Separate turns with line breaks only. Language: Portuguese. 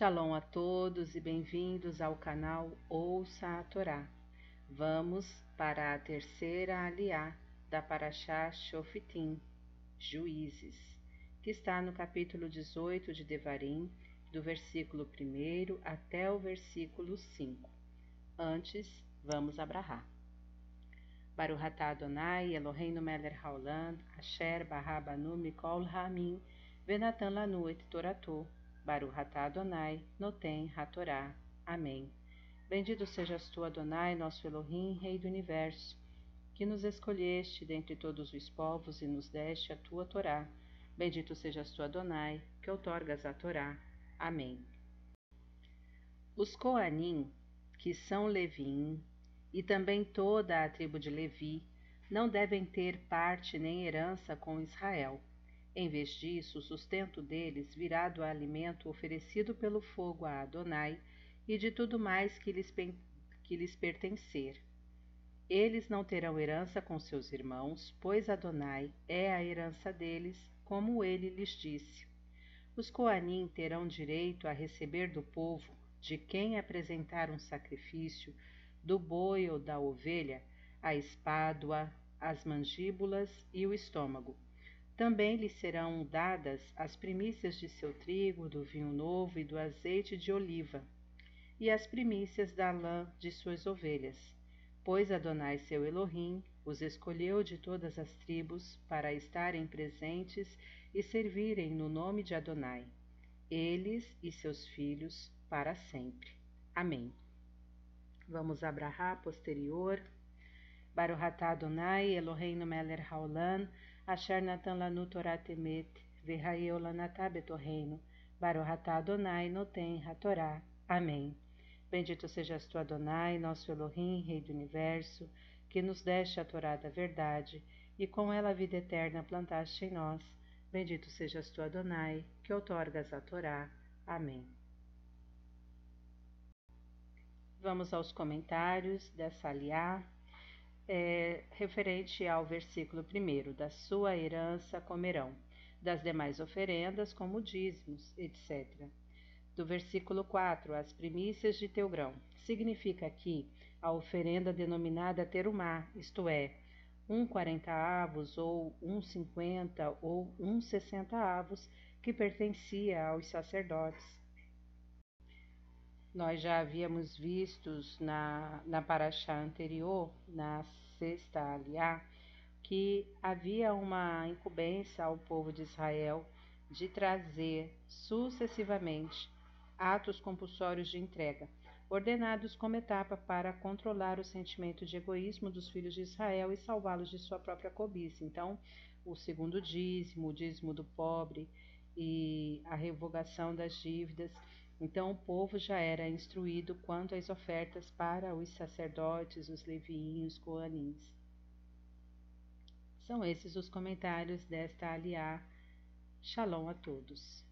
Shalom a todos e bem-vindos ao canal Ouça a Torá. Vamos para a terceira aliá da Parashá Shofitim, Juízes, que está no capítulo 18 de Devarim, do versículo 1 até o versículo 5. Antes, vamos abrahar. Baruch atah Adonai Eloheinu melech haolam, asher barabanu mikol ha'amim, venatan lanu et toratou, Baruch atah Adonai, Noten Hatorá. Amém. Bendito sejas tu, Adonai, nosso Elohim, Rei do Universo, que nos escolheste dentre todos os povos e nos deste a tua Torá. Bendito sejas tu, Adonai, que outorgas a Torá. Amém. Os Coanim, que são Levim, e também toda a tribo de Levi, não devem ter parte nem herança com Israel em vez disso, o sustento deles virá do alimento oferecido pelo fogo a Adonai e de tudo mais que lhes, que lhes pertencer. Eles não terão herança com seus irmãos, pois Adonai é a herança deles, como ele lhes disse. Os Coanim terão direito a receber do povo, de quem apresentar um sacrifício, do boi ou da ovelha, a espádua, as mandíbulas e o estômago também lhe serão dadas as primícias de seu trigo, do vinho novo e do azeite de oliva, e as primícias da lã de suas ovelhas. Pois Adonai seu Elohim os escolheu de todas as tribos para estarem presentes e servirem no nome de Adonai, eles e seus filhos para sempre. Amém. Vamos abrahar posterior. Baruch Adonai Eloheinu melech haolam Asher Natan Lanu Torah Temet, Verraeu Lanatá Betorreino, Barohatá Adonai Noten Hatorá. Amém. Bendito sejas tu, Adonai, nosso Elohim, Rei do Universo, que nos deste a Torá da verdade, e com ela a vida eterna plantaste em nós. Bendito sejas tu, Adonai, que outorgas a Torá. Amém. Vamos aos comentários dessa aliá é, referente ao versículo 1, da sua herança comerão, das demais oferendas, como dízimos, etc. Do versículo 4, as primícias de teu grão. Significa aqui a oferenda denominada terumá, isto é, um quarenta avos, ou um cinquenta, ou um sessenta avos, que pertencia aos sacerdotes. Nós já havíamos vistos na, na paraxá anterior, na sexta aliá, que havia uma incumbência ao povo de Israel de trazer sucessivamente atos compulsórios de entrega, ordenados como etapa para controlar o sentimento de egoísmo dos filhos de Israel e salvá-los de sua própria cobiça. Então, o segundo dízimo, o dízimo do pobre e a revogação das dívidas. Então, o povo já era instruído quanto às ofertas para os sacerdotes, os leviinhos, coanins. São esses os comentários desta aliá. Shalom a todos.